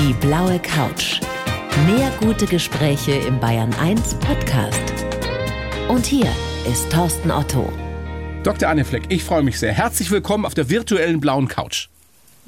Die blaue Couch. Mehr gute Gespräche im Bayern 1 Podcast. Und hier ist Thorsten Otto. Dr. Anne Fleck, ich freue mich sehr. Herzlich willkommen auf der virtuellen blauen Couch.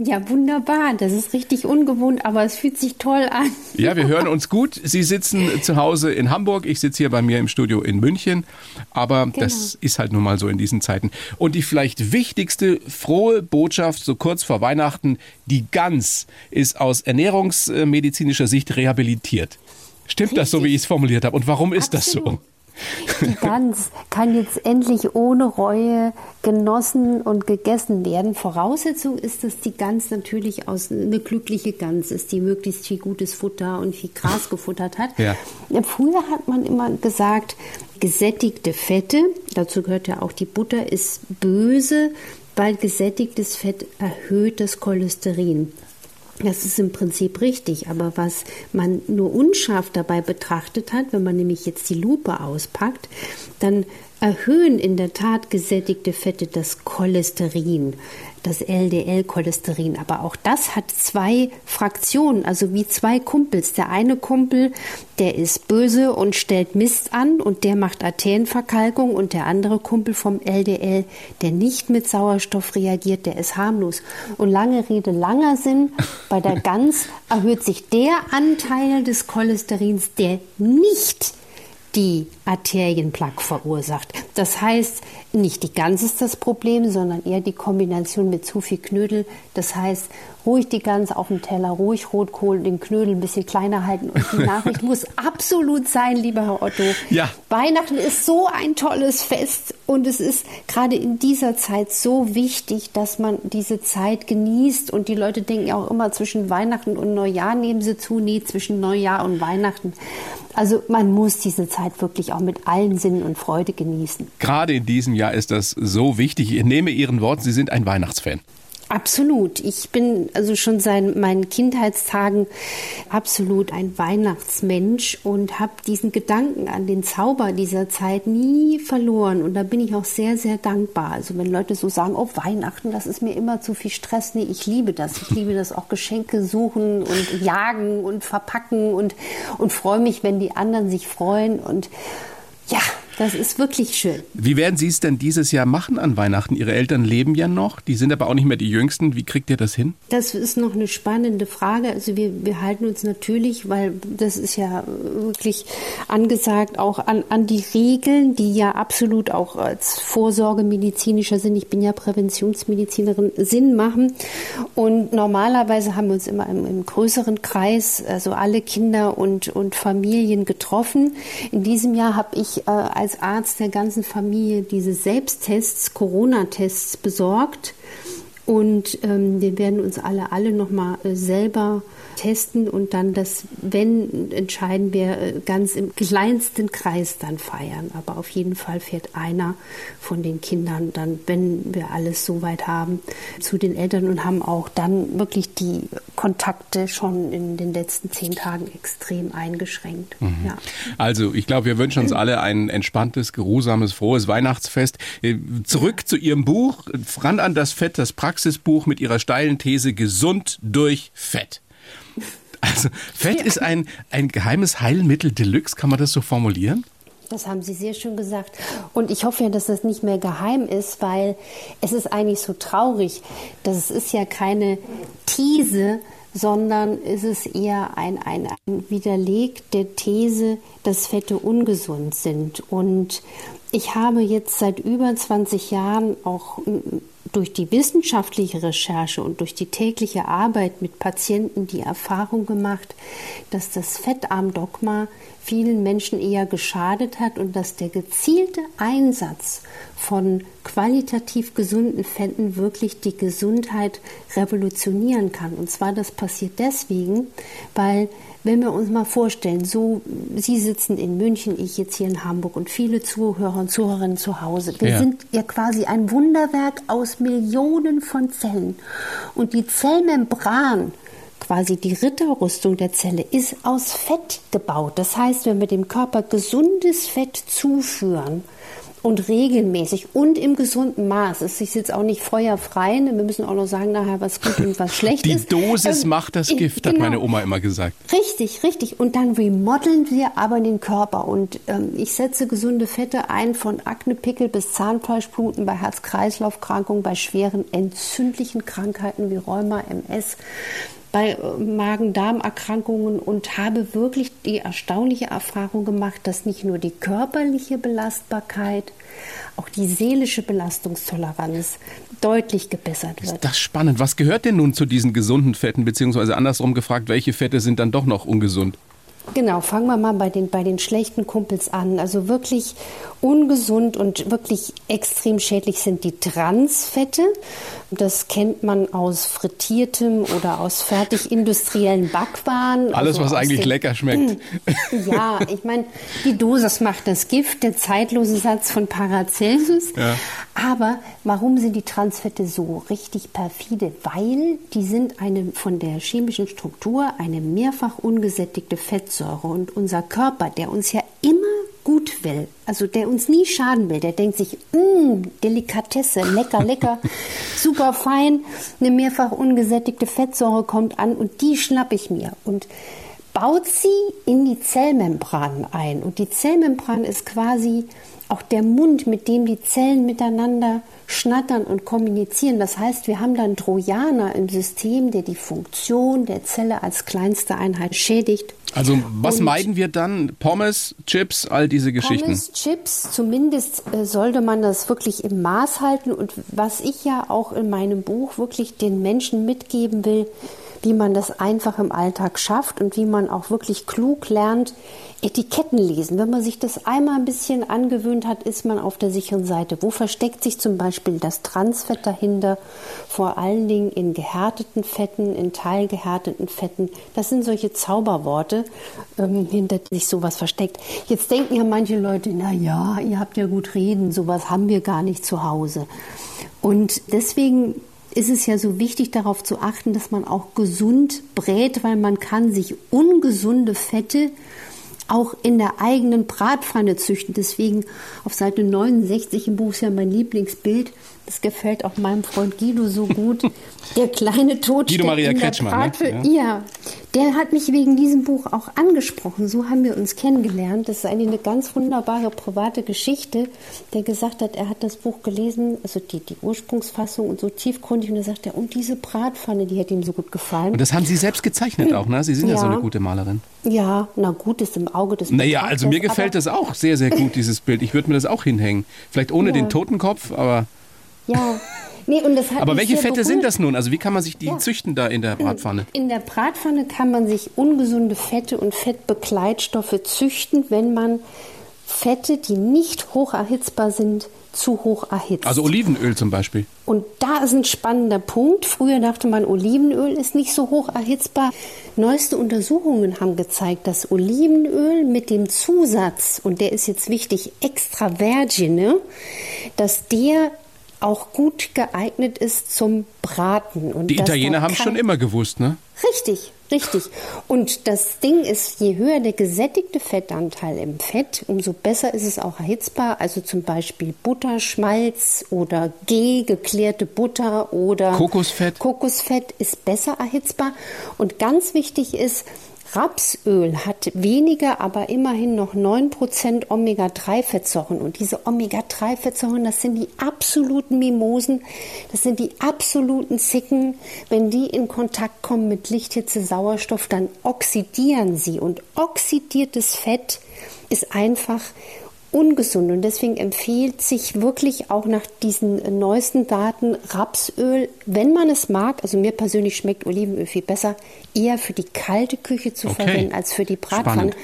Ja, wunderbar. Das ist richtig ungewohnt, aber es fühlt sich toll an. Ja, wir hören uns gut. Sie sitzen zu Hause in Hamburg, ich sitze hier bei mir im Studio in München. Aber genau. das ist halt nun mal so in diesen Zeiten. Und die vielleicht wichtigste frohe Botschaft so kurz vor Weihnachten, die Gans ist aus ernährungsmedizinischer Sicht rehabilitiert. Stimmt richtig. das so, wie ich es formuliert habe? Und warum ist Absolut. das so? Die Gans kann jetzt endlich ohne Reue genossen und gegessen werden. Voraussetzung ist, dass die Gans natürlich aus eine glückliche Gans ist, die möglichst viel gutes Futter und viel Gras gefuttert hat. Ja. Früher hat man immer gesagt, gesättigte Fette, dazu gehört ja auch die Butter, ist böse, weil gesättigtes Fett erhöht das Cholesterin. Das ist im Prinzip richtig, aber was man nur unscharf dabei betrachtet hat, wenn man nämlich jetzt die Lupe auspackt, dann erhöhen in der Tat gesättigte Fette das Cholesterin das LDL-Cholesterin. Aber auch das hat zwei Fraktionen, also wie zwei Kumpels. Der eine Kumpel, der ist böse und stellt Mist an und der macht Arterienverkalkung und der andere Kumpel vom LDL, der nicht mit Sauerstoff reagiert, der ist harmlos. Und lange Rede, langer Sinn, bei der Gans erhöht sich der Anteil des Cholesterins, der nicht die Arterienplaque verursacht. Das heißt, nicht die Gans ist das Problem, sondern eher die Kombination mit zu viel Knödel. Das heißt, ruhig die Gans auf dem Teller, ruhig Rotkohl, den Knödel ein bisschen kleiner halten. Und die Nachricht muss absolut sein, lieber Herr Otto. Ja. Weihnachten ist so ein tolles Fest und es ist gerade in dieser Zeit so wichtig, dass man diese Zeit genießt. Und die Leute denken ja auch immer zwischen Weihnachten und Neujahr nehmen sie zu. Nee, zwischen Neujahr und Weihnachten. Also man muss diese Zeit wirklich auch mit allen Sinnen und Freude genießen. Gerade in diesem Jahr ist das so wichtig. Ich nehme Ihren Worten, Sie sind ein Weihnachtsfan. Absolut. Ich bin also schon seit meinen Kindheitstagen absolut ein Weihnachtsmensch und habe diesen Gedanken an den Zauber dieser Zeit nie verloren. Und da bin ich auch sehr, sehr dankbar. Also wenn Leute so sagen, oh Weihnachten, das ist mir immer zu viel Stress. Nee, ich liebe das. Ich liebe das auch Geschenke suchen und jagen und verpacken und, und freue mich, wenn die anderen sich freuen. Und ja, das ist wirklich schön. Wie werden Sie es denn dieses Jahr machen an Weihnachten? Ihre Eltern leben ja noch, die sind aber auch nicht mehr die Jüngsten. Wie kriegt ihr das hin? Das ist noch eine spannende Frage. Also wir, wir halten uns natürlich, weil das ist ja wirklich angesagt, auch an, an die Regeln, die ja absolut auch als Vorsorgemedizinischer Sinn, ich bin ja Präventionsmedizinerin, Sinn machen. Und normalerweise haben wir uns immer im, im größeren Kreis, also alle Kinder und, und Familien getroffen. In diesem Jahr habe ich äh, als Arzt der ganzen Familie diese Selbsttests, Corona-Tests besorgt. Und ähm, wir werden uns alle, alle nochmal äh, selber testen und dann das, wenn, entscheiden wir äh, ganz im kleinsten Kreis dann feiern. Aber auf jeden Fall fährt einer von den Kindern dann, wenn wir alles soweit haben, zu den Eltern und haben auch dann wirklich die Kontakte schon in den letzten zehn Tagen extrem eingeschränkt. Mhm. Ja. Also ich glaube, wir wünschen uns alle ein entspanntes, geruhsames, frohes Weihnachtsfest. Äh, zurück zu Ihrem Buch, ran an das Fett, das Praxisbuch mit Ihrer steilen These, gesund durch Fett. Also Fett ja. ist ein, ein geheimes Heilmittel Deluxe, kann man das so formulieren? Das haben Sie sehr schön gesagt. Und ich hoffe ja, dass das nicht mehr geheim ist, weil es ist eigentlich so traurig. Das ist ja keine These, sondern es ist eher ein, ein, ein Widerleg der These, dass Fette ungesund sind. Und ich habe jetzt seit über 20 Jahren auch durch die wissenschaftliche Recherche und durch die tägliche Arbeit mit Patienten die Erfahrung gemacht, dass das Fettarmdogma vielen Menschen eher geschadet hat und dass der gezielte Einsatz von qualitativ gesunden Fetten wirklich die Gesundheit revolutionieren kann. Und zwar das passiert deswegen, weil wenn wir uns mal vorstellen, so Sie sitzen in München, ich jetzt hier in Hamburg und viele Zuhörer und Zuhörerinnen zu Hause. Wir ja. sind ja quasi ein Wunderwerk aus Millionen von Zellen. Und die Zellmembran, quasi die Ritterrüstung der Zelle, ist aus Fett gebaut. Das heißt, wenn wir dem Körper gesundes Fett zuführen, und regelmäßig und im gesunden Maß. Es ist jetzt auch nicht feuerfrei. Ne? Wir müssen auch noch sagen nachher, was gut und was schlecht Die ist. Die Dosis ähm, macht das Gift, genau. hat meine Oma immer gesagt. Richtig, richtig. Und dann remodeln wir aber den Körper. Und ähm, ich setze gesunde Fette ein von Aknepickel bis Zahnfleischbluten bei Herz-Kreislauf-Krankungen, bei schweren entzündlichen Krankheiten wie Rheuma, MS bei äh, Magen-Darm-Erkrankungen und habe wirklich die erstaunliche Erfahrung gemacht, dass nicht nur die körperliche Belastbarkeit, auch die seelische Belastungstoleranz deutlich gebessert wird. Ist das spannend. Was gehört denn nun zu diesen gesunden Fetten, beziehungsweise andersrum gefragt, welche Fette sind dann doch noch ungesund? Genau, fangen wir mal bei den, bei den schlechten Kumpels an. Also wirklich ungesund und wirklich extrem schädlich sind die Transfette. Das kennt man aus frittiertem oder aus fertig industriellen Backwaren. Alles, also was eigentlich den, lecker schmeckt. Ja, ich meine, die Dosis macht das Gift, der zeitlose Satz von Paracelsus. Ja. Aber warum sind die Transfette so richtig perfide? Weil die sind eine von der chemischen Struktur eine mehrfach ungesättigte Fettsäure und unser Körper, der uns ja immer gut will, also der uns nie schaden will, der denkt sich, mmm, Delikatesse, lecker, lecker, super fein, eine mehrfach ungesättigte Fettsäure kommt an und die schnapp ich mir und baut sie in die Zellmembran ein. Und die Zellmembran ist quasi auch der Mund, mit dem die Zellen miteinander schnattern und kommunizieren. Das heißt, wir haben dann Trojaner im System, der die Funktion der Zelle als kleinste Einheit schädigt. Also was und meiden wir dann? Pommes, Chips, all diese Geschichten? Pommes, Chips, zumindest äh, sollte man das wirklich im Maß halten. Und was ich ja auch in meinem Buch wirklich den Menschen mitgeben will, wie man das einfach im Alltag schafft und wie man auch wirklich klug lernt, Etiketten lesen. Wenn man sich das einmal ein bisschen angewöhnt hat, ist man auf der sicheren Seite. Wo versteckt sich zum Beispiel das Transfett dahinter? Vor allen Dingen in gehärteten Fetten, in teilgehärteten Fetten. Das sind solche Zauberworte, ähm, hinter die sich sowas versteckt. Jetzt denken ja manche Leute, na ja, ihr habt ja gut reden, sowas haben wir gar nicht zu Hause. Und deswegen ist es ja so wichtig darauf zu achten, dass man auch gesund brät, weil man kann sich ungesunde Fette auch in der eigenen Bratpfanne züchten. Deswegen auf Seite 69 im Buch ist ja mein Lieblingsbild. Das gefällt auch meinem Freund Guido so gut. Der kleine Tod Guido Maria Kretschmann, ne? ja. ja. Der hat mich wegen diesem Buch auch angesprochen. So haben wir uns kennengelernt. Das ist eigentlich eine ganz wunderbare private Geschichte. Der gesagt hat, er hat das Buch gelesen, also die, die Ursprungsfassung und so tiefgründig. Und da sagt er, und diese Bratpfanne, die hat ihm so gut gefallen. Und das haben Sie selbst gezeichnet auch, ne? Sie sind ja, ja so eine gute Malerin. Ja, na gut, ist im Auge des Naja, also mir gefällt das auch sehr, sehr gut, dieses Bild. Ich würde mir das auch hinhängen. Vielleicht ohne ja. den Totenkopf, aber. Ja. Nee, Aber welche Fette sind das nun? Also wie kann man sich die ja. züchten da in der Bratpfanne? In der Bratpfanne kann man sich ungesunde Fette und Fettbegleitstoffe züchten, wenn man Fette, die nicht hoch erhitzbar sind, zu hoch erhitzt. Also Olivenöl zum Beispiel. Und da ist ein spannender Punkt. Früher dachte man, Olivenöl ist nicht so hoch erhitzbar. Neueste Untersuchungen haben gezeigt, dass Olivenöl mit dem Zusatz, und der ist jetzt wichtig, extra vergine, dass der auch gut geeignet ist zum Braten. Und Die Italiener haben es schon immer gewusst, ne? Richtig, richtig. Und das Ding ist, je höher der gesättigte Fettanteil im Fett, umso besser ist es auch erhitzbar. Also zum Beispiel Butterschmalz oder G, geklärte Butter oder Kokosfett. Kokosfett ist besser erhitzbar. Und ganz wichtig ist, Rapsöl hat weniger, aber immerhin noch 9% Omega-3-Fettsäuren. Und diese Omega-3-Fettsäuren, das sind die absoluten Mimosen, das sind die absoluten Zicken. Wenn die in Kontakt kommen mit Lichthitze, Sauerstoff, dann oxidieren sie. Und oxidiertes Fett ist einfach ungesund und deswegen empfiehlt sich wirklich auch nach diesen neuesten Daten Rapsöl, wenn man es mag, also mir persönlich schmeckt Olivenöl viel besser, eher für die kalte Küche zu okay. verwenden als für die Bratpfanne. Spannend.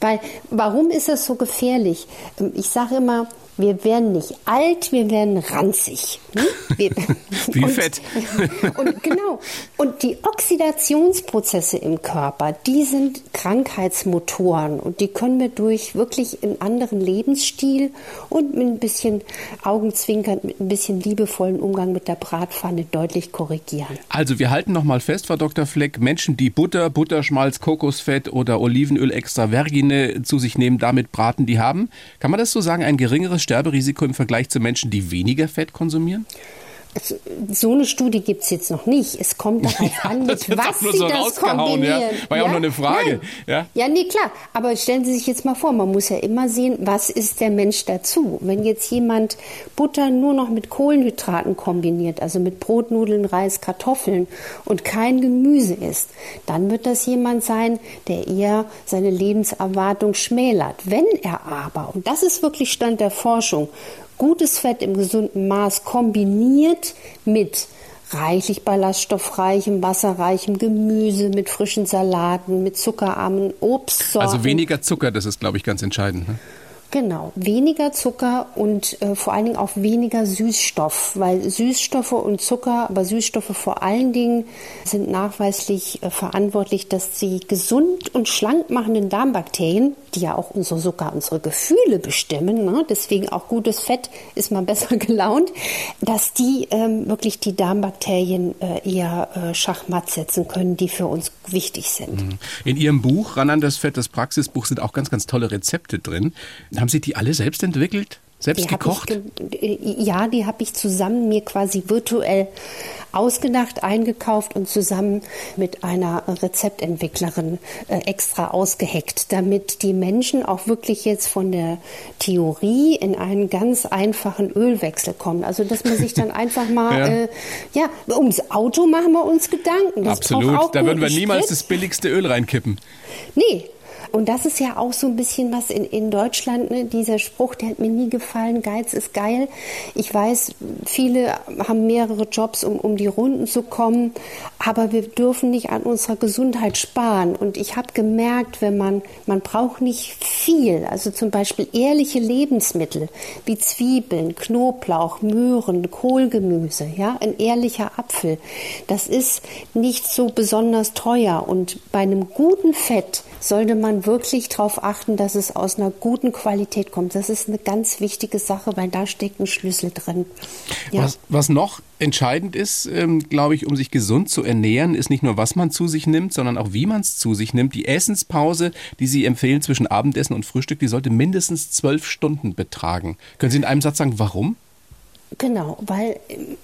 Weil warum ist das so gefährlich? Ich sage immer, wir werden nicht alt, wir werden ranzig. Hm? Wir, Wie und, fett. Und genau. Und die Oxidationsprozesse im Körper, die sind Krankheitsmotoren und die können wir durch wirklich einen anderen Lebensstil und mit ein bisschen Augenzwinkern, mit ein bisschen liebevollen Umgang mit der Bratpfanne deutlich korrigieren. Also wir halten noch mal fest, Frau Dr. Fleck, Menschen, die Butter, Butterschmalz, Kokosfett oder Olivenöl extra vergine zu sich nehmen, damit braten, die haben, kann man das so sagen, ein geringeres Sterberisiko im Vergleich zu Menschen, die weniger Fett konsumieren? So eine Studie gibt es jetzt noch nicht. Es kommt darauf ja, an, mit was Sie so das kombinieren. Ja? War ja, auch nur eine Frage. Ja? ja, nee, klar. Aber stellen Sie sich jetzt mal vor, man muss ja immer sehen, was ist der Mensch dazu? Wenn jetzt jemand Butter nur noch mit Kohlenhydraten kombiniert, also mit Brot, Nudeln, Reis, Kartoffeln und kein Gemüse isst, dann wird das jemand sein, der eher seine Lebenserwartung schmälert. Wenn er aber, und das ist wirklich Stand der Forschung, gutes Fett im gesunden Maß kombiniert mit reichlich ballaststoffreichem, wasserreichem Gemüse, mit frischen Salaten, mit zuckerarmen Obstsorten. Also weniger Zucker, das ist, glaube ich, ganz entscheidend. Ne? Genau, weniger Zucker und äh, vor allen Dingen auch weniger Süßstoff, weil Süßstoffe und Zucker, aber Süßstoffe vor allen Dingen sind nachweislich äh, verantwortlich, dass sie gesund und schlank machenden Darmbakterien, die ja auch unsere, sogar unsere Gefühle bestimmen, ne, deswegen auch gutes Fett ist man besser gelaunt, dass die ähm, wirklich die Darmbakterien äh, eher äh, schachmatt setzen können, die für uns wichtig sind. Mhm. In Ihrem Buch Ran an das Fett, das Praxisbuch, sind auch ganz, ganz tolle Rezepte drin. Haben Sie die alle selbst entwickelt? Selbst die gekocht? Ge ja, die habe ich zusammen mir quasi virtuell ausgedacht, eingekauft und zusammen mit einer Rezeptentwicklerin äh, extra ausgeheckt, damit die Menschen auch wirklich jetzt von der Theorie in einen ganz einfachen Ölwechsel kommen. Also dass man sich dann einfach mal, ja, äh, ja ums Auto machen wir uns Gedanken. Das Absolut, da würden wir niemals Sprit. das billigste Öl reinkippen. Nee, und das ist ja auch so ein bisschen was in, in Deutschland, ne? dieser Spruch, der hat mir nie gefallen, Geiz ist geil. Ich weiß, viele haben mehrere Jobs, um, um die Runden zu kommen, aber wir dürfen nicht an unserer Gesundheit sparen. Und ich habe gemerkt, wenn man, man braucht nicht viel, also zum Beispiel ehrliche Lebensmittel wie Zwiebeln, Knoblauch, Möhren, Kohlgemüse, ja, ein ehrlicher Apfel, das ist nicht so besonders teuer. Und bei einem guten Fett sollte man wirklich darauf achten, dass es aus einer guten Qualität kommt. Das ist eine ganz wichtige Sache, weil da steckt ein Schlüssel drin. Ja. Was, was noch entscheidend ist, ähm, glaube ich, um sich gesund zu ernähren, ist nicht nur, was man zu sich nimmt, sondern auch, wie man es zu sich nimmt. Die Essenspause, die Sie empfehlen zwischen Abendessen und Frühstück, die sollte mindestens zwölf Stunden betragen. Können Sie in einem Satz sagen, warum? Genau, weil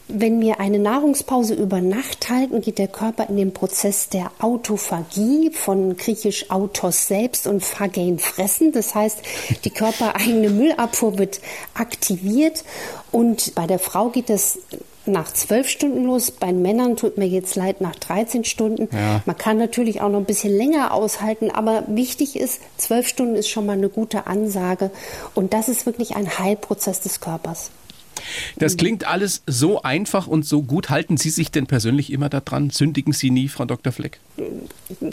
wenn wir eine Nahrungspause über Nacht halten, geht der Körper in den Prozess der Autophagie, von griechisch autos selbst und phagein fressen. Das heißt, die körpereigene Müllabfuhr wird aktiviert und bei der Frau geht das nach zwölf Stunden los. Bei Männern tut mir jetzt leid nach 13 Stunden. Ja. Man kann natürlich auch noch ein bisschen länger aushalten, aber wichtig ist, zwölf Stunden ist schon mal eine gute Ansage. Und das ist wirklich ein Heilprozess des Körpers. Das klingt alles so einfach und so gut. Halten Sie sich denn persönlich immer daran? Sündigen Sie nie, Frau Dr. Fleck?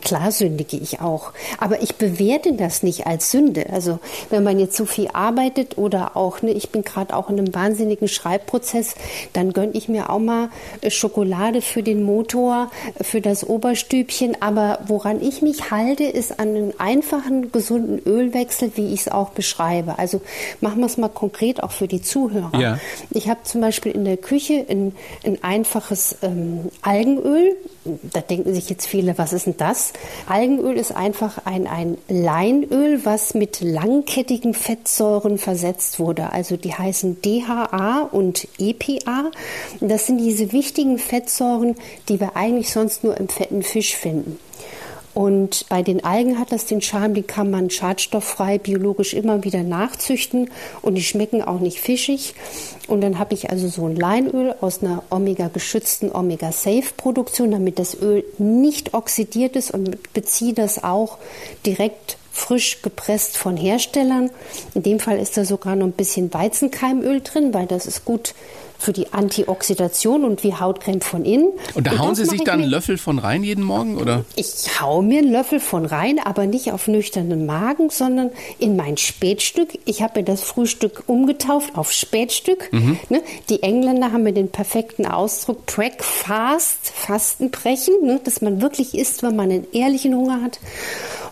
Klar sündige ich auch. Aber ich bewerte das nicht als Sünde. Also wenn man jetzt zu viel arbeitet oder auch, ne, ich bin gerade auch in einem wahnsinnigen Schreibprozess, dann gönne ich mir auch mal äh, Schokolade für den Motor, für das Oberstübchen. Aber woran ich mich halte, ist an einen einfachen, gesunden Ölwechsel, wie ich es auch beschreibe. Also machen wir es mal konkret auch für die Zuhörer. Ja. Ich habe zum Beispiel in der Küche ein, ein einfaches ähm, Algenöl. Da denken sich jetzt viele, was ist denn das? Algenöl ist einfach ein, ein Leinöl, was mit langkettigen Fettsäuren versetzt wurde. Also die heißen DHA und EPA. Das sind diese wichtigen Fettsäuren, die wir eigentlich sonst nur im fetten Fisch finden. Und bei den Algen hat das den Charme, die kann man schadstofffrei biologisch immer wieder nachzüchten und die schmecken auch nicht fischig. Und dann habe ich also so ein Leinöl aus einer Omega-geschützten Omega-Safe-Produktion, damit das Öl nicht oxidiert ist und beziehe das auch direkt frisch gepresst von Herstellern. In dem Fall ist da sogar noch ein bisschen Weizenkeimöl drin, weil das ist gut für die Antioxidation und wie Hautcreme von innen. Und da und hauen Sie sich dann einen Löffel von rein jeden Morgen, oder? Ich hau mir einen Löffel von rein, aber nicht auf nüchternen Magen, sondern in mein Spätstück. Ich habe mir das Frühstück umgetauft auf Spätstück. Mhm. Ne? Die Engländer haben mir den perfekten Ausdruck Breakfast, Fastenbrechen, ne? dass man wirklich isst, wenn man einen ehrlichen Hunger hat.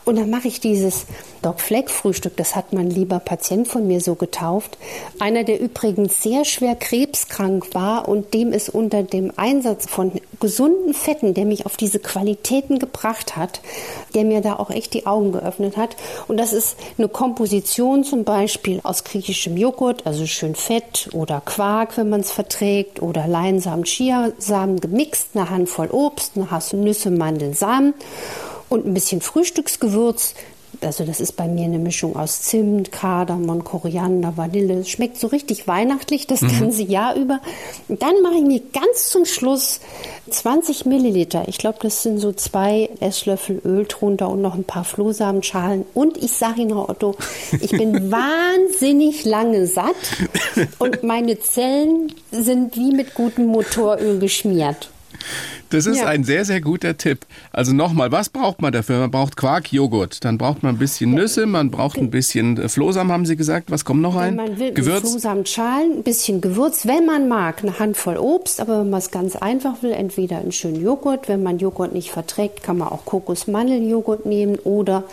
Und dann mache ich dieses Doc Fleck Frühstück, das hat mein lieber Patient von mir so getauft. Einer, der übrigens sehr schwer krebskrank war und dem es unter dem Einsatz von gesunden Fetten, der mich auf diese Qualitäten gebracht hat, der mir da auch echt die Augen geöffnet hat. Und das ist eine Komposition zum Beispiel aus griechischem Joghurt, also schön Fett oder Quark, wenn man es verträgt, oder Leinsamen, Chiasamen gemixt, eine Handvoll Obst, eine Haselnüsse, Mandeln, Samen und ein bisschen Frühstücksgewürz. Also das ist bei mir eine Mischung aus Zimt, Kardamom, Koriander, Vanille. Es schmeckt so richtig weihnachtlich das mhm. ganze Jahr über. Und dann mache ich mir ganz zum Schluss 20 Milliliter. Ich glaube, das sind so zwei Esslöffel Öl drunter und noch ein paar Flohsamenschalen. Und ich sage Ihnen, Otto, ich bin wahnsinnig lange satt und meine Zellen sind wie mit gutem Motoröl geschmiert. Das ist ja. ein sehr, sehr guter Tipp. Also nochmal, was braucht man dafür? Man braucht Quark, Joghurt, dann braucht man ein bisschen Nüsse, man braucht ein bisschen äh, Flohsamen, haben Sie gesagt. Was kommt noch rein? Wenn man will, Gewürz? Flohsamenschalen, ein bisschen Gewürz, wenn man mag, eine Handvoll Obst, aber wenn man es ganz einfach will, entweder einen schönen Joghurt. Wenn man Joghurt nicht verträgt, kann man auch Kokosmandeljoghurt nehmen oder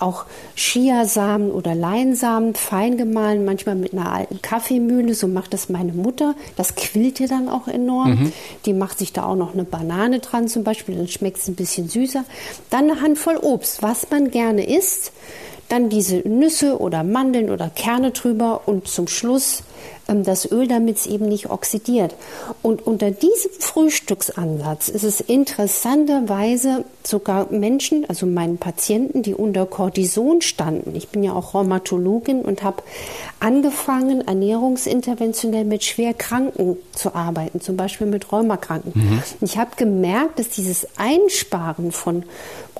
auch Chiasamen oder Leinsamen fein gemahlen, manchmal mit einer alten Kaffeemühle. So macht das meine Mutter. Das quillt ihr dann auch enorm. Mhm. Die macht sich da auch noch eine Banane Banane dran zum Beispiel, dann schmeckt es ein bisschen süßer. Dann eine Handvoll Obst, was man gerne isst. Dann diese Nüsse oder Mandeln oder Kerne drüber und zum Schluss das Öl, damit es eben nicht oxidiert. Und unter diesem Frühstücksansatz ist es interessanterweise sogar Menschen, also meinen Patienten, die unter Cortison standen. Ich bin ja auch Rheumatologin und habe angefangen, ernährungsinterventionell mit Schwerkranken zu arbeiten, zum Beispiel mit Rheumakranken. Mhm. Ich habe gemerkt, dass dieses Einsparen von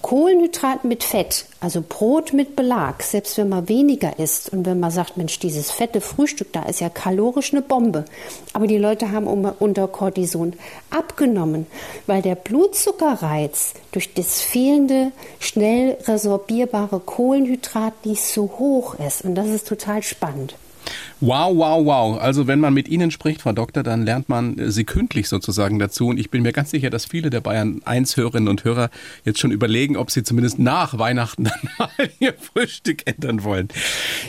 Kohlenhydraten mit Fett, also Brot mit Belag, selbst wenn man weniger isst und wenn man sagt, Mensch, dieses fette Frühstück da ist ja kalorisch eine Bombe. Aber die Leute haben unter Cortison abgenommen, weil der Blutzuckerreiz durch das fehlende, schnell resorbierbare Kohlenhydrat nicht so hoch ist. Und das ist total spannend. Wow, wow, wow. Also wenn man mit Ihnen spricht, Frau Doktor, dann lernt man äh, sekündlich sozusagen dazu. Und ich bin mir ganz sicher, dass viele der Bayern 1 Hörerinnen und Hörer jetzt schon überlegen, ob sie zumindest nach Weihnachten dann mal ihr Frühstück ändern wollen.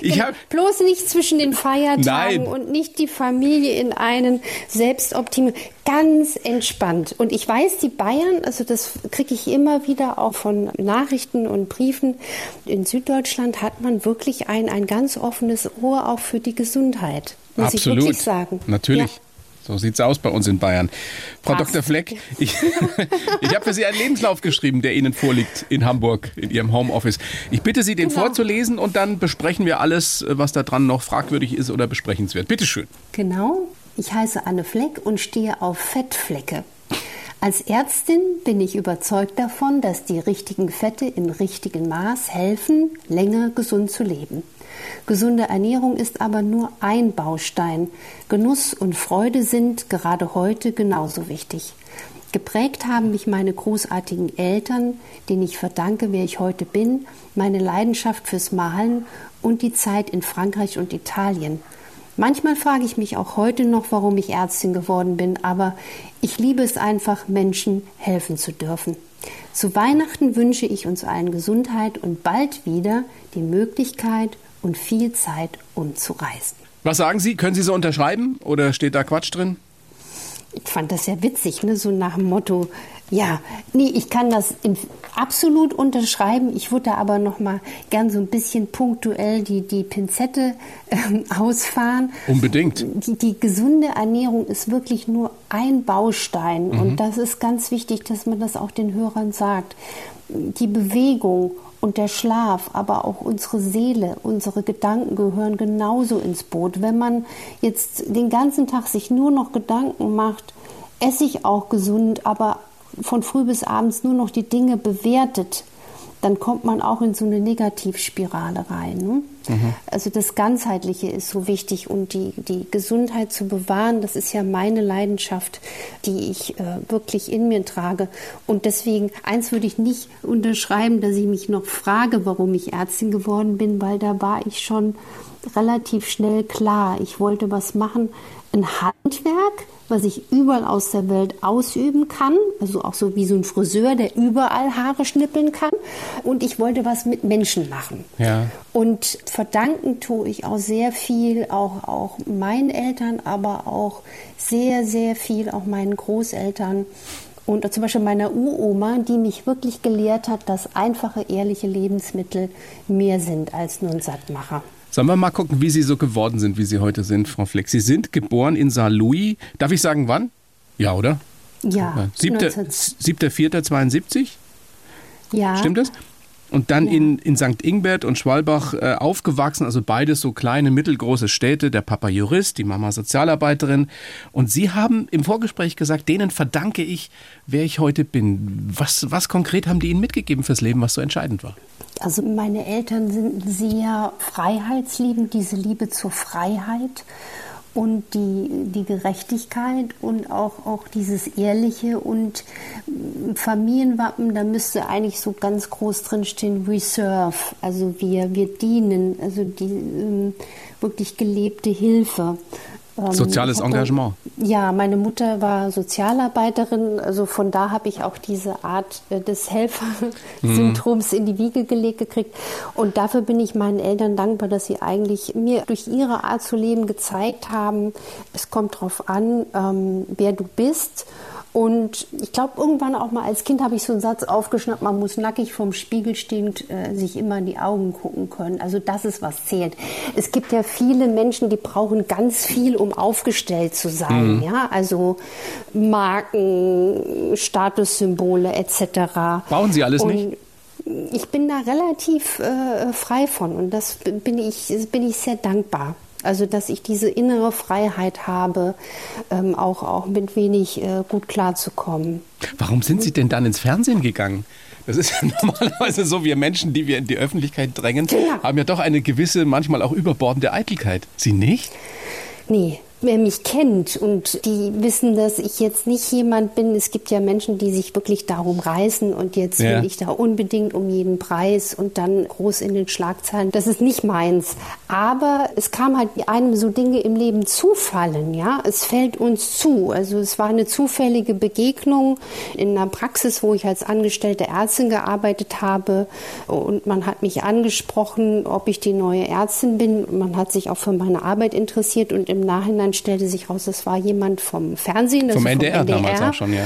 Ich genau. hab, Bloß nicht zwischen den Feiertagen Nein. und nicht die Familie in einen Selbstoptimierung. Ganz entspannt. Und ich weiß, die Bayern, also das kriege ich immer wieder auch von Nachrichten und Briefen, in Süddeutschland hat man wirklich ein, ein ganz offenes Ohr auch für die Gesundheit. Gesundheit, muss Absolut. ich wirklich sagen. Natürlich. Ja. So sieht es aus bei uns in Bayern. Frau Passt. Dr. Fleck, ich, ich habe für Sie einen Lebenslauf geschrieben, der Ihnen vorliegt in Hamburg, in Ihrem Homeoffice. Ich bitte Sie, den genau. vorzulesen und dann besprechen wir alles, was da dran noch fragwürdig ist oder besprechenswert. Bitte schön. Genau. Ich heiße Anne Fleck und stehe auf Fettflecke. Als Ärztin bin ich überzeugt davon, dass die richtigen Fette im richtigen Maß helfen, länger gesund zu leben. Gesunde Ernährung ist aber nur ein Baustein. Genuss und Freude sind gerade heute genauso wichtig. Geprägt haben mich meine großartigen Eltern, denen ich verdanke, wer ich heute bin, meine Leidenschaft fürs Malen und die Zeit in Frankreich und Italien. Manchmal frage ich mich auch heute noch, warum ich Ärztin geworden bin, aber ich liebe es einfach, Menschen helfen zu dürfen. Zu Weihnachten wünsche ich uns allen Gesundheit und bald wieder die Möglichkeit und viel Zeit, um zu reisen. Was sagen Sie? Können Sie so unterschreiben oder steht da Quatsch drin? Ich fand das ja witzig, ne? so nach dem Motto, ja, nee, ich kann das absolut unterschreiben. Ich würde aber noch mal gern so ein bisschen punktuell die, die Pinzette äh, ausfahren. Unbedingt. Die, die, gesunde Ernährung ist wirklich nur ein Baustein. Mhm. Und das ist ganz wichtig, dass man das auch den Hörern sagt. Die Bewegung und der Schlaf, aber auch unsere Seele, unsere Gedanken gehören genauso ins Boot. Wenn man jetzt den ganzen Tag sich nur noch Gedanken macht, esse ich auch gesund, aber von früh bis abends nur noch die Dinge bewertet, dann kommt man auch in so eine Negativspirale rein. Ne? Mhm. Also das Ganzheitliche ist so wichtig und die, die Gesundheit zu bewahren, das ist ja meine Leidenschaft, die ich äh, wirklich in mir trage. Und deswegen, eins würde ich nicht unterschreiben, dass ich mich noch frage, warum ich Ärztin geworden bin, weil da war ich schon relativ schnell klar. Ich wollte was machen, ein Handwerk, was ich überall aus der Welt ausüben kann. Also auch so wie so ein Friseur, der überall Haare schnippeln kann. Und ich wollte was mit Menschen machen. Ja. Und verdanken tue ich auch sehr viel, auch, auch meinen Eltern, aber auch sehr, sehr viel auch meinen Großeltern. Und zum Beispiel meiner Uroma, die mich wirklich gelehrt hat, dass einfache, ehrliche Lebensmittel mehr sind als nur ein Sattmacher. Sollen wir mal gucken, wie Sie so geworden sind, wie Sie heute sind, Frau Fleck? Sie sind geboren in Saarlouis. Darf ich sagen, wann? Ja, oder? Ja. 7.4.72? Ja. Stimmt das? Und dann in, in St. Ingbert und Schwalbach äh, aufgewachsen, also beides so kleine, mittelgroße Städte, der Papa Jurist, die Mama Sozialarbeiterin. Und Sie haben im Vorgespräch gesagt, denen verdanke ich, wer ich heute bin. Was, was konkret haben die Ihnen mitgegeben fürs Leben, was so entscheidend war? Also meine Eltern sind sehr freiheitsliebend, diese Liebe zur Freiheit und die, die Gerechtigkeit und auch, auch dieses Ehrliche und Familienwappen, da müsste eigentlich so ganz groß drin stehen, Reserve, also wir, wir dienen, also die ähm, wirklich gelebte Hilfe. Ähm, Soziales Engagement. Ja, meine Mutter war Sozialarbeiterin, also von da habe ich auch diese Art äh, des Helfersyndroms mhm. in die Wiege gelegt gekriegt. Und dafür bin ich meinen Eltern dankbar, dass sie eigentlich mir durch ihre Art zu leben gezeigt haben, es kommt darauf an, ähm, wer du bist und ich glaube, irgendwann auch mal als Kind habe ich so einen Satz aufgeschnappt, man muss nackig vorm Spiegel stehend äh, sich immer in die Augen gucken können. Also das ist, was zählt. Es gibt ja viele Menschen, die brauchen ganz viel, um aufgestellt zu sein. Mhm. Ja, also Marken, Statussymbole etc. Brauchen Sie alles Und nicht? Ich bin da relativ äh, frei von und das bin ich, bin ich sehr dankbar. Also dass ich diese innere Freiheit habe, ähm, auch, auch mit wenig äh, gut klarzukommen. Warum sind Sie denn dann ins Fernsehen gegangen? Das ist ja normalerweise so, wir Menschen, die wir in die Öffentlichkeit drängen, genau. haben ja doch eine gewisse, manchmal auch überbordende Eitelkeit. Sie nicht? Nee, wer mich kennt und die wissen, dass ich jetzt nicht jemand bin. Es gibt ja Menschen, die sich wirklich darum reißen und jetzt ja. will ich da unbedingt um jeden Preis und dann groß in den Schlagzeilen. Das ist nicht meins. Aber es kam halt einem so Dinge im Leben zufallen, ja. Es fällt uns zu. Also es war eine zufällige Begegnung in einer Praxis, wo ich als angestellte Ärztin gearbeitet habe und man hat mich angesprochen, ob ich die neue Ärztin bin. Man hat sich auch für meine Arbeit interessiert und im Nachhinein dann stellte sich raus, es war jemand vom Fernsehen. Vom, NDR, vom NDR damals auch schon, ja.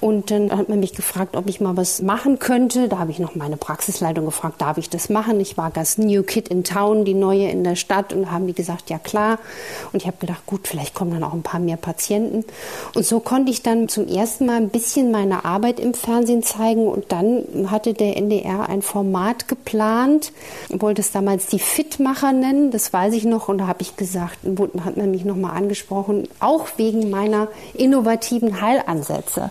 Und dann hat man mich gefragt, ob ich mal was machen könnte. Da habe ich noch meine Praxisleitung gefragt, darf ich das machen? Ich war das New Kid in Town, die neue in der Stadt. Und haben die gesagt, ja klar. Und ich habe gedacht, gut, vielleicht kommen dann auch ein paar mehr Patienten. Und so konnte ich dann zum ersten Mal ein bisschen meine Arbeit im Fernsehen zeigen. Und dann hatte der NDR ein Format geplant, wollte es damals die Fitmacher nennen, das weiß ich noch. Und da habe ich gesagt, hat man mich nochmal angesprochen, auch wegen meiner innovativen Heilansätze.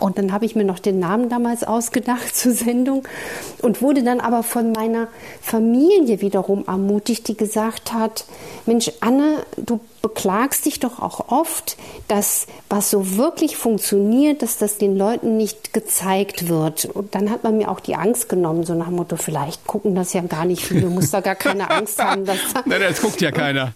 Und dann habe ich mir noch den Namen damals ausgedacht zur Sendung und wurde dann aber von meiner Familie wiederum ermutigt, die gesagt hat, Mensch, Anne, du beklagst dich doch auch oft, dass was so wirklich funktioniert, dass das den Leuten nicht gezeigt wird. Und dann hat man mir auch die Angst genommen, so nach dem Motto, vielleicht gucken das ja gar nicht viele, du musst da gar keine Angst haben. Dass Nein, es guckt ja keiner.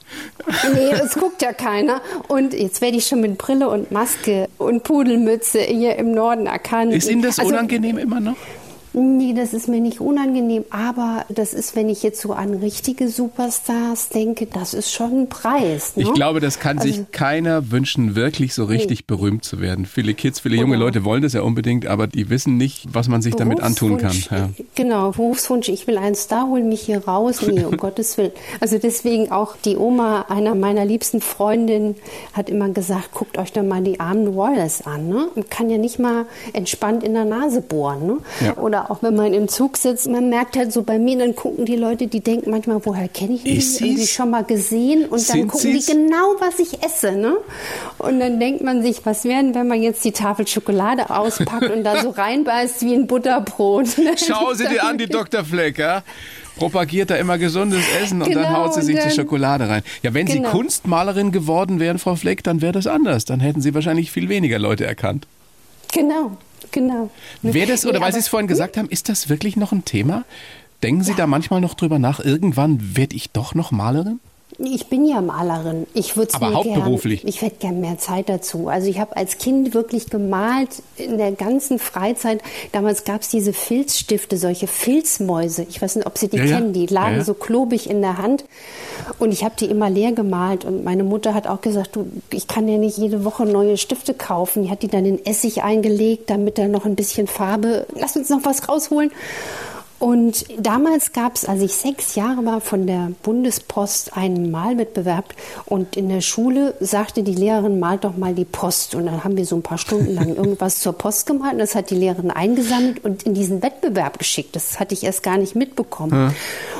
nee, es guckt ja keiner. Und jetzt werde ich schon mit Brille und Maske und Pudelmütze hier im Norden erkannt. Ist Ihnen das also, unangenehm immer noch? Nee, das ist mir nicht unangenehm, aber das ist, wenn ich jetzt so an richtige Superstars denke, das ist schon ein Preis. Ne? Ich glaube, das kann also, sich keiner wünschen, wirklich so richtig nee. berühmt zu werden. Viele Kids, viele junge genau. Leute wollen das ja unbedingt, aber die wissen nicht, was man sich damit antun kann. Ja. Genau, Berufswunsch, ich will einen Star, hol mich hier raus. Nee, um Gottes Willen. Also deswegen auch die Oma einer meiner liebsten Freundinnen hat immer gesagt, guckt euch doch mal die armen Royals an. Ne? Man kann ja nicht mal entspannt in der Nase bohren. Ne? Ja. Oder auch wenn man im Zug sitzt, man merkt halt so bei mir, dann gucken die Leute, die denken manchmal, woher kenne ich die? Irgendwie schon mal gesehen und dann gucken Sie's? die genau, was ich esse. Ne? Und dann denkt man sich, was wären, wenn man jetzt die Tafel Schokolade auspackt und da so reinbeißt wie ein Butterbrot. Schau sie dir an, die Dr. Fleck, ja? propagiert da immer gesundes Essen und genau, dann haut sie sich die Schokolade rein. Ja, wenn genau. Sie Kunstmalerin geworden wären, Frau Fleck, dann wäre das anders. Dann hätten Sie wahrscheinlich viel weniger Leute erkannt. Genau, Genau. Wäre das, oder nee, weil Sie es vorhin gesagt haben, ist das wirklich noch ein Thema? Denken Sie ja. da manchmal noch drüber nach, irgendwann werde ich doch noch Malerin? Ich bin ja Malerin. Ich würde Aber hauptberuflich. Gern, ich hätte gern mehr Zeit dazu. Also ich habe als Kind wirklich gemalt in der ganzen Freizeit. Damals gab es diese Filzstifte, solche Filzmäuse. Ich weiß nicht, ob Sie die Ja, kennen. Die lagen ja. so klobig in der Hand. Und ich habe die immer leer gemalt. Und meine Mutter hat auch gesagt, du, ich kann ja nicht jede Woche neue Stifte kaufen. Die hat die dann in Essig eingelegt, damit da noch ein bisschen Farbe. Lass uns noch was rausholen. Und damals gab es, als ich sechs Jahre war, von der Bundespost einen Malwettbewerb. Und in der Schule sagte die Lehrerin, mal doch mal die Post. Und dann haben wir so ein paar Stunden lang irgendwas zur Post gemalt. Und das hat die Lehrerin eingesammelt und in diesen Wettbewerb geschickt. Das hatte ich erst gar nicht mitbekommen.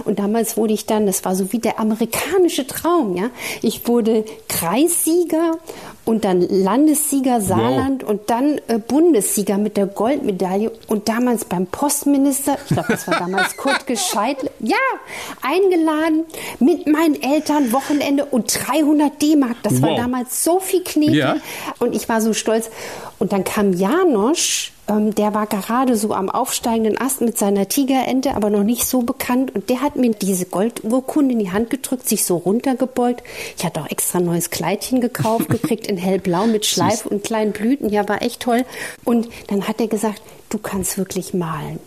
Und damals wurde ich dann, das war so wie der amerikanische Traum, ja. Ich wurde Kreissieger und dann Landessieger Saarland und dann äh, Bundessieger mit der Goldmedaille. Und damals beim Postminister, ich glaube, das war damals Kurt Gescheit, ja, eingeladen mit meinen Eltern, Wochenende und 300 D-Mark. Das war Wow. damals so viel Knete. Ja. Und ich war so stolz. Und dann kam Janosch, ähm, der war gerade so am aufsteigenden Ast mit seiner Tigerente, aber noch nicht so bekannt. Und der hat mir diese Goldurkunde in die Hand gedrückt, sich so runtergebeugt. Ich hatte auch extra ein neues Kleidchen gekauft, gekriegt in hellblau mit Schleife und kleinen Blüten. Ja, war echt toll. Und dann hat er gesagt, du kannst wirklich malen.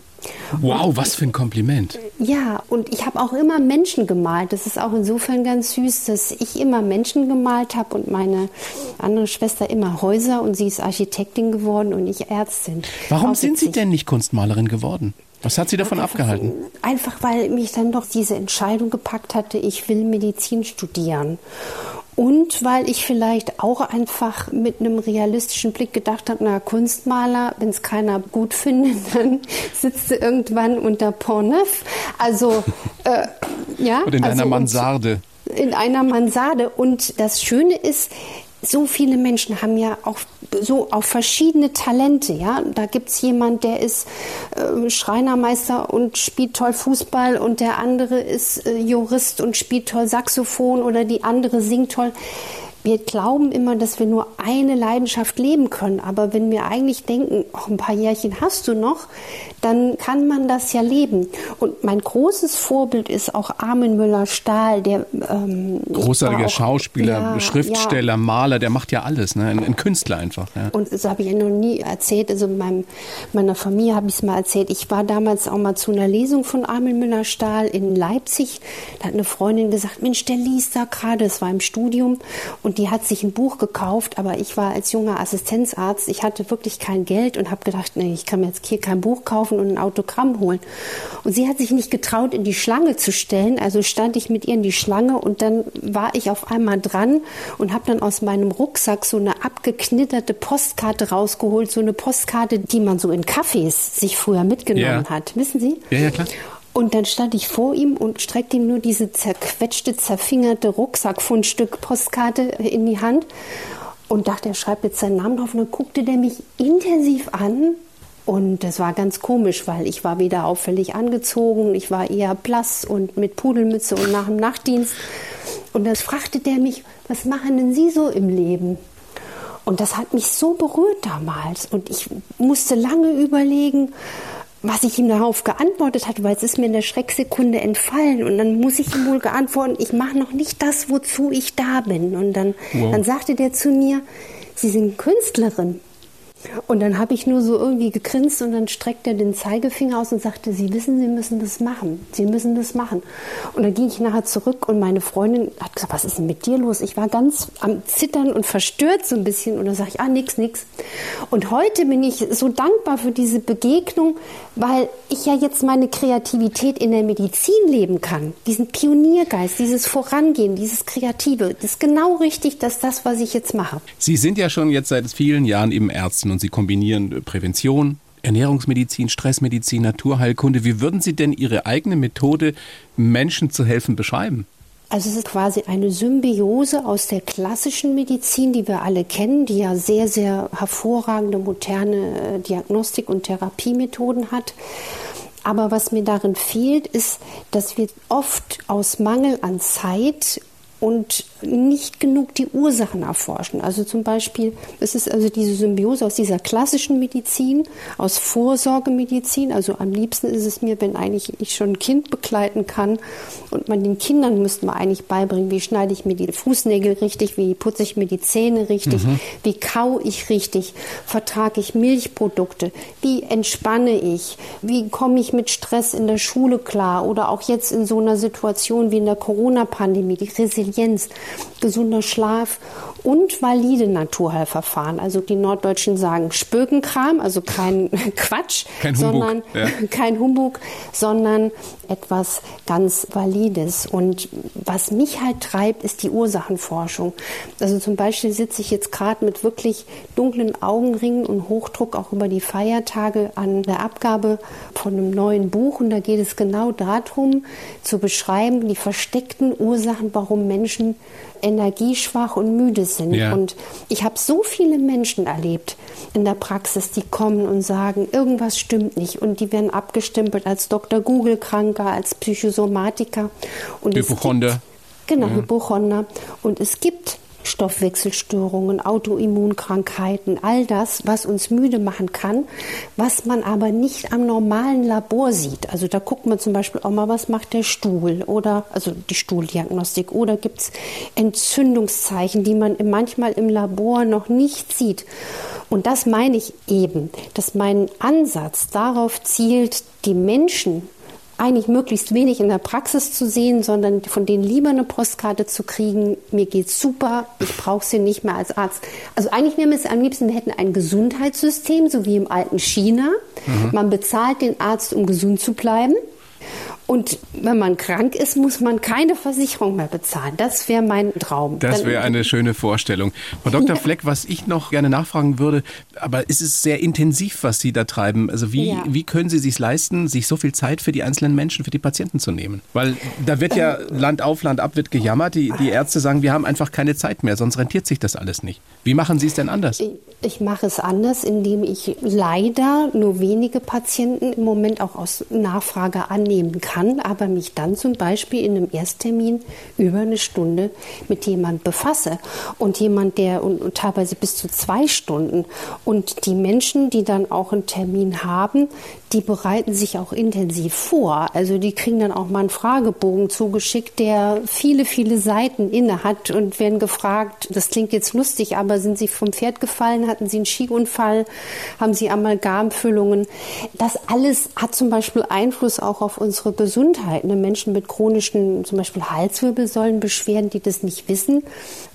Wow, was für ein Kompliment. Ja, und ich habe auch immer Menschen gemalt. Das ist auch insofern ganz süß, dass ich immer Menschen gemalt habe und meine andere Schwester immer Häuser und sie ist Architektin geworden und ich Ärztin. Warum Auch sind Sie denn nicht Kunstmalerin geworden? Was hat Sie davon abgehalten? Einfach weil mich dann doch diese Entscheidung gepackt hatte, ich will Medizin studieren. Und weil ich vielleicht auch einfach mit einem realistischen Blick gedacht habe, na, Kunstmaler, wenn es keiner gut findet, dann sitzt du irgendwann unter Pont Neuf. Also, äh, ja. Und in also, einer Mansarde. in einer Mansarde. Und das Schöne ist, so viele Menschen haben ja auch so auf verschiedene Talente. Ja, da gibt's jemand, der ist äh, Schreinermeister und spielt toll Fußball und der andere ist äh, Jurist und spielt toll Saxophon oder die andere singt toll. Wir glauben immer, dass wir nur eine Leidenschaft leben können. Aber wenn wir eigentlich denken, oh, ein paar Jährchen hast du noch, dann kann man das ja leben. Und mein großes Vorbild ist auch Armin Müller-Stahl, der ähm, Großartiger auch- Schauspieler, Ja, Schriftsteller, Ja. Maler, der macht ja alles, ne? ein, ein Künstler einfach. Ja. Und das habe ich ja noch nie erzählt. Also meinem, meiner Familie habe ich es mal erzählt. Ich war damals auch mal zu einer Lesung von Armin Müller-Stahl in Leipzig. Da hat eine Freundin gesagt, Mensch, der liest da gerade. Es war im Studium. Und die hat sich ein Buch gekauft. Aber ich war als junger Assistenzarzt. Ich hatte wirklich kein Geld und habe gedacht, nee, ich kann mir jetzt hier kein Buch kaufen und ein Autogramm holen. Und sie hat sich nicht getraut, in die Schlange zu stellen. Also stand ich mit ihr in die Schlange und dann war ich auf einmal dran und habe dann aus meinem Rucksack so eine abgeknitterte Postkarte rausgeholt. So eine Postkarte, die man so in Cafés sich früher mitgenommen Ja. hat. Wissen Sie? Ja, ja, klar. Und dann stand ich vor ihm und streckte ihm nur diese zerquetschte, zerfingerte Rucksackfundstück Postkarte in die Hand und dachte, er schreibt jetzt seinen Namen drauf. Und dann guckte der mich intensiv an. Und das war ganz komisch, weil ich war wieder auffällig angezogen, ich war eher blass und mit Pudelmütze und nach dem Nachtdienst. Und das fragte der mich, was machen denn Sie so im Leben? Und das hat mich so berührt damals. Und ich musste lange überlegen, was ich ihm darauf geantwortet hatte, weil es ist mir in der Schrecksekunde entfallen. Und dann muss ich ihm wohl geantworten, ich mache noch nicht das, wozu ich da bin. Und dann, Wow. dann sagte der zu mir, Sie sind Künstlerin. Und dann habe ich nur so irgendwie gegrinst und dann streckte er den Zeigefinger aus und sagte, Sie wissen, Sie müssen das machen. Sie müssen das machen. Und dann ging ich nachher zurück und meine Freundin hat gesagt, was ist denn mit dir los? Ich war ganz am Zittern und verstört so ein bisschen. Und dann sage ich, ah, nix, nix. Und heute bin ich so dankbar für diese Begegnung, weil ich ja jetzt meine Kreativität in der Medizin leben kann. Diesen Pioniergeist, dieses Vorangehen, dieses Kreative. Das ist genau richtig, dass das, was ich jetzt mache. Sie sind ja schon jetzt seit vielen Jahren eben Ärztin und Sie kombinieren äh, Prävention, Ernährungsmedizin, Stressmedizin, Naturheilkunde. Wie würden Sie denn Ihre eigene Methode, Menschen zu helfen, beschreiben? Also es ist quasi eine Symbiose aus der klassischen Medizin, die wir alle kennen, die ja sehr, sehr hervorragende moderne äh, Diagnostik- und Therapiemethoden hat. Aber was mir darin fehlt, ist, dass wir oft aus Mangel an Zeit und nicht genug die Ursachen erforschen. Also zum Beispiel, es ist also diese Symbiose aus dieser klassischen Medizin, aus Vorsorgemedizin. Also am liebsten ist es mir, wenn eigentlich ich schon ein Kind begleiten kann und man den Kindern müsste man eigentlich beibringen, wie schneide ich mir die Fußnägel richtig, wie putze ich mir die Zähne richtig, mhm. wie kau ich richtig, vertrage ich Milchprodukte, wie entspanne ich, wie komme ich mit Stress in der Schule klar oder auch jetzt in so einer Situation wie in der Corona-Pandemie, die Resilienz Resilienz, gesunder Schlaf und valide Naturheilverfahren. Also die Norddeutschen sagen Spökenkram, also kein Quatsch, kein sondern ja. kein Humbug, sondern etwas ganz Valides. Und was mich halt treibt, ist die Ursachenforschung. Also zum Beispiel sitze ich jetzt gerade mit wirklich dunklen Augenringen und Hochdruck auch über die Feiertage an der Abgabe von einem neuen Buch. Und da geht es genau darum, zu beschreiben, die versteckten Ursachen, warum Menschen energieschwach und müde sind. Ja. Und ich habe so viele Menschen erlebt in der Praxis, die kommen und sagen, irgendwas stimmt nicht. Und die werden abgestempelt als Dr. Google-Kranker, als Psychosomatiker. Und Hypochonder. Genau, ja. Hypochonder. Und es gibt Stoffwechselstörungen, Autoimmunkrankheiten, all das, was uns müde machen kann, was man aber nicht am normalen Labor sieht. Also da guckt man zum Beispiel auch mal, was macht der Stuhl oder also die Stuhldiagnostik oder gibt es Entzündungszeichen, die man manchmal im Labor noch nicht sieht. Und das meine ich eben, dass mein Ansatz darauf zielt, die Menschen eigentlich möglichst wenig in der Praxis zu sehen, sondern von denen lieber eine Postkarte zu kriegen. Mir geht's super, ich brauche sie nicht mehr als Arzt. Also eigentlich wäre es am liebsten, wir hätten ein Gesundheitssystem, so wie im alten China. Mhm. Man bezahlt den Arzt, um gesund zu bleiben. Und wenn man krank ist, muss man keine Versicherung mehr bezahlen. Das wäre mein Traum. Das wäre eine schöne Vorstellung. Frau Dr. Fleck, was ich noch gerne nachfragen würde, aber ist es sehr intensiv, was Sie da treiben? Also wie, ja. wie können Sie sich leisten, sich so viel Zeit für die einzelnen Menschen, für die Patienten zu nehmen? Weil da wird ja ähm. Land auf, Land ab wird gejammert. Die, die Ärzte sagen, wir haben einfach keine Zeit mehr, sonst rentiert sich das alles nicht. Wie machen Sie es denn anders? Ich mache es anders, indem ich leider nur wenige Patienten im Moment auch aus Nachfrage annehmen kann kann aber mich dann zum Beispiel in einem Ersttermin über eine Stunde mit jemand befasse und jemand, der und, und teilweise bis zu zwei Stunden. Und die Menschen, die dann auch einen Termin haben, die bereiten sich auch intensiv vor. Also die kriegen dann auch mal einen Fragebogen zugeschickt, der viele, viele Seiten inne hat und werden gefragt, das klingt jetzt lustig, aber sind Sie vom Pferd gefallen? Hatten Sie einen Skiunfall? Haben Sie Amalgamfüllungen? Das alles hat zum Beispiel Einfluss auch auf unsere Gesundheit. Ne? Menschen mit chronischen, zum Beispiel Halswirbelsäulenbeschwerden, die das nicht wissen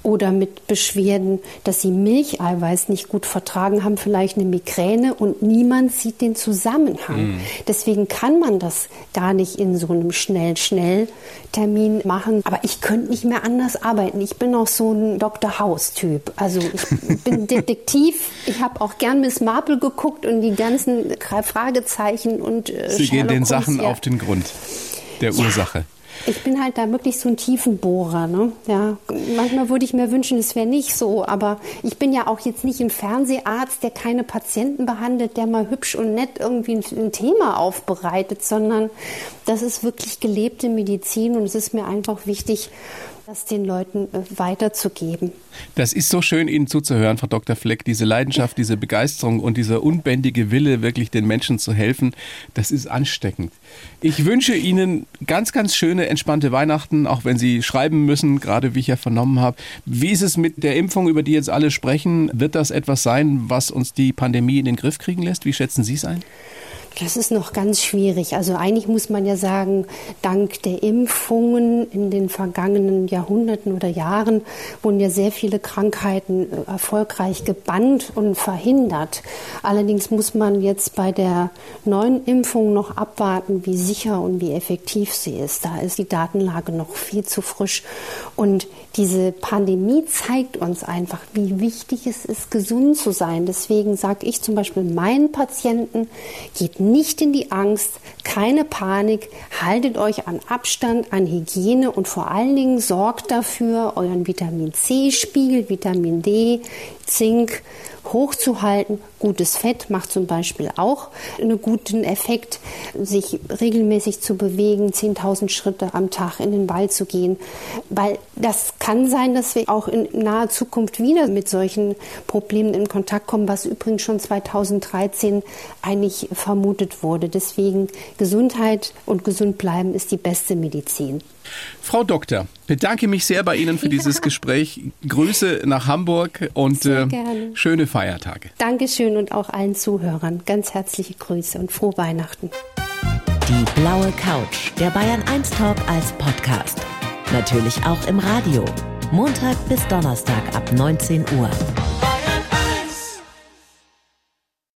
oder mit Beschwerden, dass sie Milcheiweiß nicht gut vertragen haben, vielleicht eine Migräne und niemand sieht den Zusammenhang. Mhm. Deswegen kann man das gar nicht in so einem schnell, schnell Termin machen. Aber ich könnte nicht mehr anders arbeiten. Ich bin auch so ein Dr. House-Typ. Also ich bin Detektiv. Ich habe auch gern Miss Marple geguckt und die ganzen Fragezeichen und äh, Sie Sherlock gehen den Sachen auf den Grund der ja. Ursache. Ich bin halt da wirklich so ein Tiefenbohrer. Ne? Ja, manchmal würde ich mir wünschen, es wäre nicht so, aber ich bin ja auch jetzt nicht ein Fernseharzt, der keine Patienten behandelt, der mal hübsch und nett irgendwie ein, ein Thema aufbereitet, sondern das ist wirklich gelebte Medizin und es ist mir einfach wichtig, das den Leuten äh, weiterzugeben. Das ist so schön, Ihnen zuzuhören, Frau Dr. Fleck. Diese Leidenschaft, diese Begeisterung und dieser unbändige Wille, wirklich den Menschen zu helfen, das ist ansteckend. Ich wünsche Ihnen ganz, ganz schöne, entspannte Weihnachten, auch wenn Sie schreiben müssen, gerade wie ich ja vernommen habe. Wie ist es mit der Impfung, über die jetzt alle sprechen? Wird das etwas sein, was uns die Pandemie in den Griff kriegen lässt? Wie schätzen Sie es ein? Das ist noch ganz schwierig. Also eigentlich muss man ja sagen, dank der Impfungen in den vergangenen Jahrhunderten oder Jahren wurden ja sehr viele Krankheiten äh, erfolgreich gebannt und verhindert. Allerdings muss man jetzt bei der neuen Impfung noch abwarten, wie sicher und wie effektiv sie ist. Da ist die Datenlage noch viel zu frisch. Und diese Pandemie zeigt uns einfach, wie wichtig es ist, gesund zu sein. Deswegen sage ich zum Beispiel meinen Patienten, geht nicht in die Angst, keine Panik, haltet euch an Abstand, an Hygiene und vor allen Dingen sorgt dafür, euren Vitamin C-Spiegel, Vitamin D, Zink, hochzuhalten. Gutes Fett macht zum Beispiel auch einen guten Effekt. sich regelmäßig zu bewegen, 10.000 Schritte am Tag in den Wald zu gehen. Weil das kann sein, dass wir auch in naher Zukunft wieder mit solchen Problemen in Kontakt kommen, was übrigens schon 2013 eigentlich vermutet wurde. Deswegen Gesundheit und gesund bleiben ist die beste Medizin. Frau Doktor, bedanke mich sehr bei Ihnen für dieses ja. Gespräch. Grüße nach Hamburg und äh, schöne Feiertage. Dankeschön und auch allen Zuhörern ganz herzliche Grüße und frohe Weihnachten. Die blaue Couch, der Bayern 1 Talk als Podcast. Natürlich auch im Radio. Montag bis Donnerstag ab 19 Uhr.